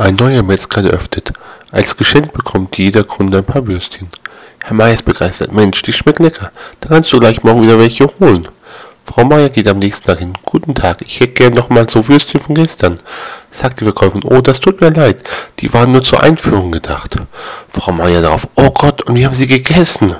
Ein neuer Metzger eröffnet. Als Geschenk bekommt jeder Kunde ein paar Würstchen. Herr Meier ist begeistert. Mensch, die schmeckt lecker. Da kannst du gleich morgen wieder welche holen. Frau Meier geht am nächsten Tag hin. Guten Tag, ich hätte gern noch mal so Würstchen von gestern. Sagt die Verkäuferin, oh, das tut mir leid. Die waren nur zur Einführung gedacht. Frau Meier darauf, oh Gott, und wie haben sie gegessen?